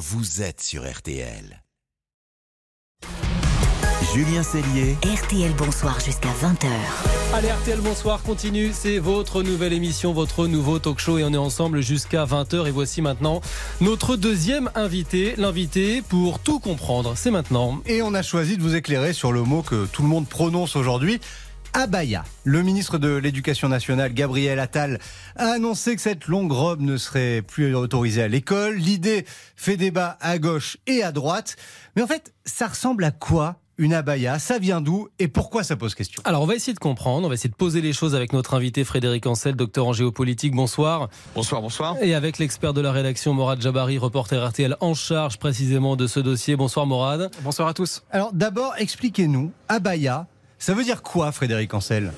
vous êtes sur RTL. Julien Cellier. RTL Bonsoir jusqu'à 20h. Allez, RTL Bonsoir continue. C'est votre nouvelle émission, votre nouveau talk show et on est ensemble jusqu'à 20h. Et voici maintenant notre deuxième invité. L'invité pour tout comprendre. C'est maintenant. Et on a choisi de vous éclairer sur le mot que tout le monde prononce aujourd'hui. Abaya. Le ministre de l'Éducation nationale, Gabriel Attal, a annoncé que cette longue robe ne serait plus autorisée à l'école. L'idée fait débat à gauche et à droite. Mais en fait, ça ressemble à quoi une abaya, ça vient d'où et pourquoi ça pose question? Alors on va essayer de comprendre, on va essayer de poser les choses avec notre invité Frédéric Ancel, docteur en géopolitique. Bonsoir. Bonsoir, bonsoir. Et avec l'expert de la rédaction Morad Jabari, reporter RTL en charge précisément de ce dossier. Bonsoir Morad. Bonsoir à tous. Alors d'abord, expliquez-nous, abaya, ça veut dire quoi Frédéric Ancel?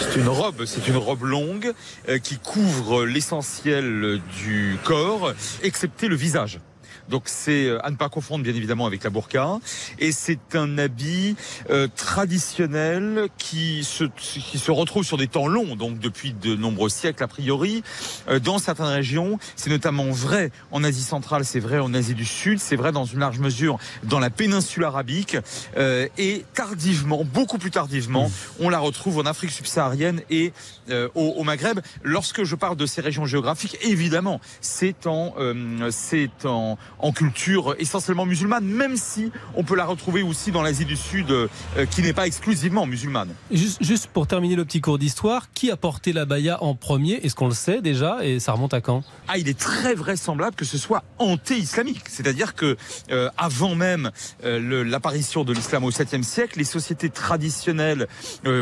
C'est une robe, c'est une robe longue euh, qui couvre l'essentiel du corps, excepté le visage. Donc c'est euh, à ne pas confondre bien évidemment avec la burqa. Et c'est un habit euh, traditionnel qui se, qui se retrouve sur des temps longs, donc depuis de nombreux siècles a priori, euh, dans certaines régions. C'est notamment vrai en Asie centrale, c'est vrai en Asie du Sud, c'est vrai dans une large mesure dans la péninsule arabique. et tardivement, beaucoup plus tardivement, mmh. on la retrouve en Afrique subsaharienne et au, au, Maghreb. Lorsque je parle de ces régions géographiques, évidemment, c'est en, c'est en, en culture essentiellement musulmane, même si on peut la retrouver aussi dans l'Asie du Sud, euh, qui n'est pas exclusivement musulmane. Juste, juste, pour terminer le petit cours d'histoire, qui a porté la baya en premier? Est-ce qu'on le sait déjà? Et ça remonte à quand? Ah, il est très vraisemblable que ce soit anté-islamique. C'est-à-dire que euh, avant même euh, l'apparition de l'islam au 7e siècle, les sociétés traditionnelles,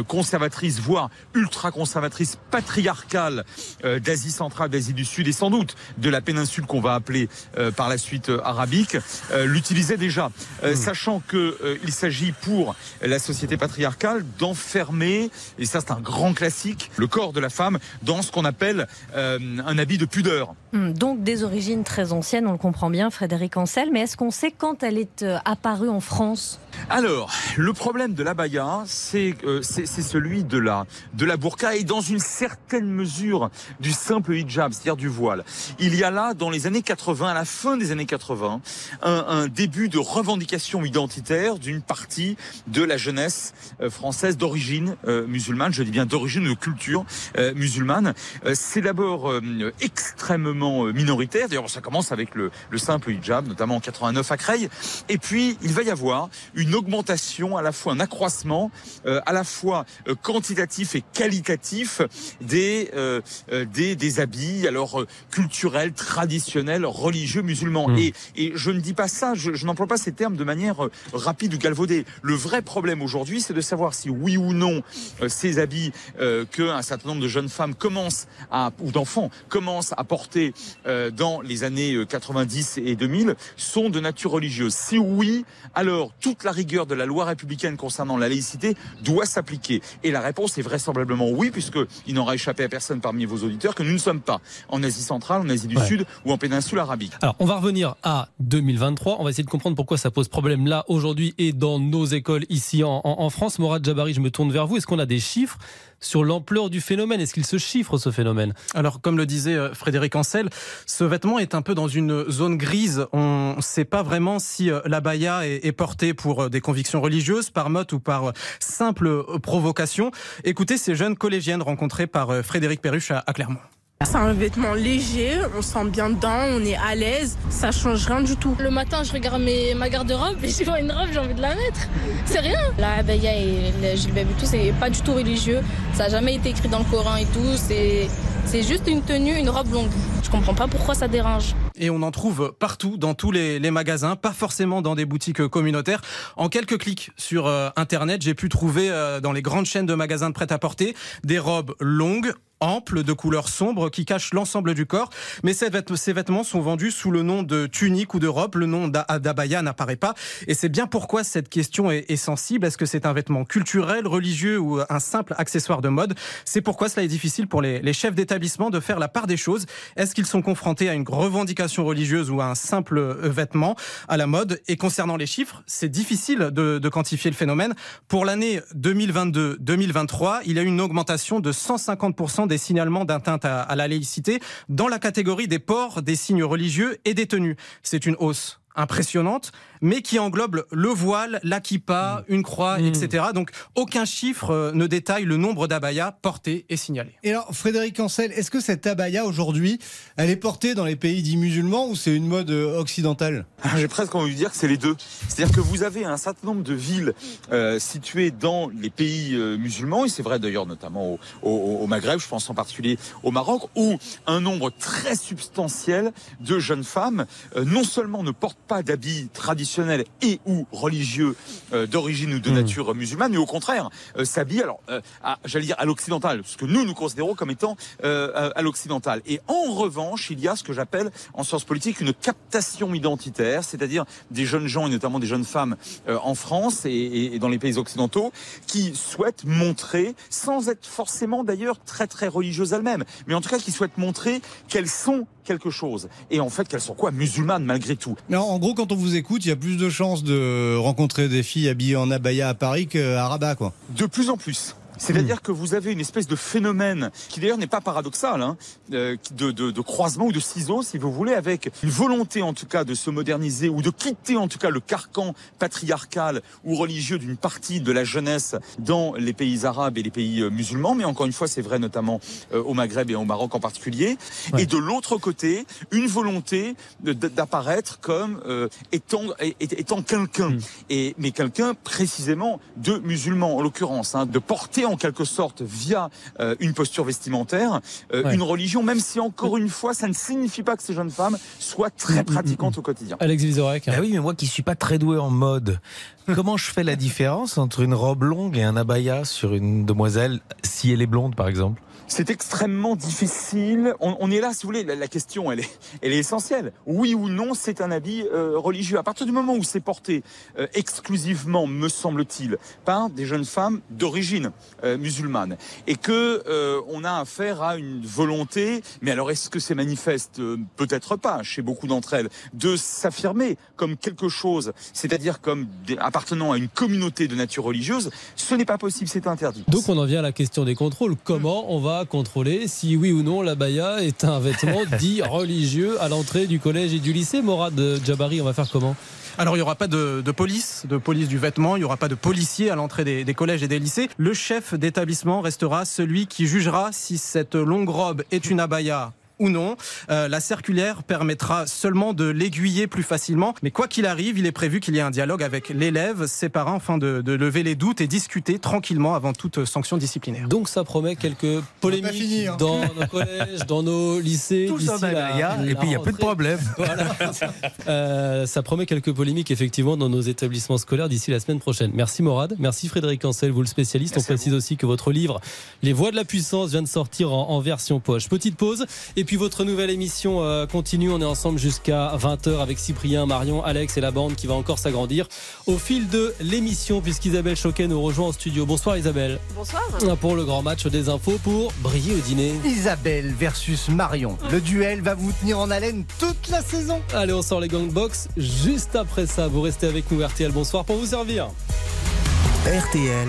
conservatrices, voire ultra-conservatrices, patriarcales d'Asie centrale, d'Asie du Sud et sans doute de la péninsule qu'on va appeler par la suite euh, arabique euh, l'utilisait déjà, euh, hmm. sachant que il s'agit pour la société patriarcale d'enfermer, et ça c'est un grand classique, le corps de la femme dans ce qu'on appelle un habit de pudeur. Hmm, donc des origines très anciennes, on le comprend bien, Frédéric Ancel, mais est-ce qu'on sait quand elle est apparue en France? Alors, le problème de l'abaya, c'est c'est celui de la, de la burqa et dans une certaine mesure du simple hijab, c'est-à-dire du voile. Il y a là, dans les années 80, à la fin des années 80, un, début de revendication identitaire d'une partie de la jeunesse euh, française d'origine euh, musulmane, je dis bien d'origine de culture euh, musulmane. C'est d'abord extrêmement minoritaire, d'ailleurs ça commence avec le, le, simple hijab, notamment en 89 à Creil, et puis il va y avoir une augmentation, à la fois un accroissement, à la fois quantitatif et qualitatif des, des, des habits, alors culturels, traditionnels, religieux musulmans. Hmm. Et, je ne dis pas ça, je, n'emploie pas ces termes de manière euh, rapide ou galvaudée. Le vrai problème aujourd'hui, c'est de savoir si oui ou non euh, ces habits euh, qu'un certain nombre de jeunes femmes commencent à, ou d'enfants commencent à porter dans les années 90 et 2000 sont de nature religieuse. Si oui, alors toute la rigueur de la loi républicaine concernant la laïcité doit s'appliquer. Et la réponse est vraisemblablement oui, puisque il n'aura échappé à personne parmi vos auditeurs que nous ne sommes pas en Asie centrale, en Asie du Sud ou en péninsule arabique. Alors, on va revenir à 2023. On va essayer de comprendre pourquoi ça pose problème là aujourd'hui et dans nos écoles ici en, France. Morad Jabari, je me tourne vers vous. Est-ce qu'on a des chiffres sur l'ampleur du phénomène Est-ce qu'il se chiffre ce phénomène? Alors, comme le disait euh, Frédéric Ancel, ce vêtement est un peu dans une zone grise. On ne sait pas vraiment si euh, la baya est portée pour euh, des convictions religieuses, par mode ou par simple provocation. Écoutez ces jeunes collégiennes rencontrées par Frédéric Perruche à Clermont. C'est un vêtement léger, on sent bien dedans, on est à l'aise, ça change rien du tout. Le matin, je regarde mes, ma garde-robe et je vois une robe, j'ai envie de la mettre. C'est rien. La abaya et le gilbab et tout, c'est pas du tout religieux. Ça a jamais été écrit dans le Coran et tout. C'est, c'est juste une tenue, une robe longue. Je comprends pas pourquoi ça dérange. Et on en trouve partout, dans tous les, les magasins, pas forcément dans des boutiques communautaires. En quelques clics sur euh, Internet, j'ai pu trouver euh, dans les grandes chaînes de magasins de prêt-à-porter des robes longues ample de couleurs sombres qui cachent l'ensemble du corps. Mais ces vêtements sont vendus sous le nom de tunique ou de robe. Le nom d'abaya n'apparaît pas. Et c'est bien pourquoi cette question est, sensible. Est-ce que c'est un vêtement culturel, religieux ou un simple accessoire de mode? C'est pourquoi cela est difficile pour les, chefs d'établissement de faire la part des choses. Est-ce qu'ils sont confrontés à une revendication religieuse ou à un simple euh, vêtement à la mode? Et concernant les chiffres, c'est difficile de quantifier le phénomène. Pour l'année 2022-2023, il y a eu une augmentation de 150% des signalements d'atteinte à, à la laïcité dans la catégorie des ports, des signes religieux et des tenues. C'est une hausse impressionnante, mais qui englobe le voile, la kippa, une croix, Mmh. etc. Donc aucun chiffre euh, ne détaille le nombre d'abayas portés et signalés. Et alors, Frédéric Ancel, est-ce que cette abaya aujourd'hui, elle est portée dans les pays dits musulmans ou c'est une mode euh, occidentale? J'ai presque envie de dire que c'est les deux. C'est-à-dire que vous avez un certain nombre de villes euh, situées dans les pays euh, musulmans, et c'est vrai d'ailleurs notamment au, au- au Maghreb, je pense en particulier au Maroc, où un nombre très substantiel de jeunes femmes euh, non seulement ne portent pas d'habits traditionnels et ou religieux euh, d'origine ou de nature musulmane, mais au contraire euh, s'habillent, alors euh, à- j'allais dire à l'occidental, ce que nous nous considérons comme étant euh, à- à l'occidental. Et en revanche, il y a ce que j'appelle en sciences politiques une captation identitaire, c'est-à-dire des jeunes gens et notamment des jeunes femmes euh, en France et, et- et dans les pays occidentaux qui souhaitent montrer, sans être forcément d'ailleurs très très religieuses elles-mêmes, mais en tout cas qui souhaitent montrer qu'elles sont quelque chose. Et en fait qu'elles sont quoi? Musulmanes malgré tout. Non, en gros, quand on vous écoute, il y a plus de chances de rencontrer des filles habillées en abaya à Paris qu'à Rabat. De plus en plus. C'est-à-dire que vous avez une espèce de phénomène qui d'ailleurs n'est pas paradoxal, hein, euh, de, de, de croisement ou de ciseaux, si vous voulez, avec une volonté en tout cas de se moderniser ou de quitter en tout cas le carcan patriarcal ou religieux d'une partie de la jeunesse dans les pays arabes et les pays euh, musulmans. Mais encore une fois, c'est vrai notamment euh, au Maghreb et au Maroc en particulier. Ouais. Et de l'autre côté, une volonté d'apparaître comme euh, étant, étant quelqu'un. Mm. Et mais quelqu'un précisément de musulman en l'occurrence, hein, de porter en quelque sorte via euh, une posture vestimentaire euh, Ouais. une religion, même si encore une fois ça ne signifie pas que ces jeunes femmes soient Mm, très pratiquantes au quotidien. Alex Vizorek. Bah oui, mais moi qui suis pas très doué en mode, comment je fais la différence entre une robe longue et un abaya sur une demoiselle si elle est blonde par exemple? C'est extrêmement difficile. On, on est là, si vous voulez, la, la question, elle est, elle est essentielle. Oui ou non, c'est un habit euh, religieux. À partir du moment où c'est porté euh, exclusivement, me semble-t-il, par des jeunes femmes d'origine musulmane, et que euh, on a affaire à une volonté, mais alors est-ce que c'est manifeste? Euh, Peut-être pas, chez beaucoup d'entre elles, de s'affirmer comme quelque chose, c'est-à-dire comme appartenant à une communauté de nature religieuse. Ce n'est pas possible, c'est interdit. Donc on en vient à la question des contrôles. Comment on va contrôler si oui ou non la baya est un vêtement dit religieux à l'entrée du collège et du lycée? Morad Jabari, on va faire comment? Alors il n'y aura pas de, police, de police du vêtement, il n'y aura pas de policier à l'entrée des collèges et des lycées. Le chef d'établissement restera celui qui jugera si cette longue robe est une abaya ou non. Euh, la circulaire permettra seulement de l'aiguiller plus facilement. Mais quoi qu'il arrive, il est prévu qu'il y ait un dialogue avec l'élève, ses parents, afin de, de lever les doutes et discuter tranquillement avant toute sanction disciplinaire. Donc ça promet quelques polémiques fini, hein. dans nos collèges, dans nos lycées. Tout ça la- et puis il n'y a plus de problème. Voilà. Euh, ça promet quelques polémiques effectivement dans nos établissements scolaires d'ici la semaine prochaine. Merci Morad, merci Frédéric Ancel, vous le spécialiste. Merci On précise aussi que votre livre Les Voix de la puissance vient de sortir en, en version poche. Petite pause et puis votre nouvelle émission euh, continue. On est ensemble jusqu'à 20h avec Cyprien, Marion, Alex et la bande qui va encore s'agrandir au fil de l'émission puisqu'Isabelle Choquet nous rejoint en studio. Bonsoir Isabelle. Bonsoir. Pour le grand match des infos pour briller au dîner. Isabelle versus Marion. Le duel va vous tenir en haleine toute la saison. Allez, on sort les gangbox. Juste après ça, vous restez avec nous RTL. Bonsoir pour vous servir. RTL.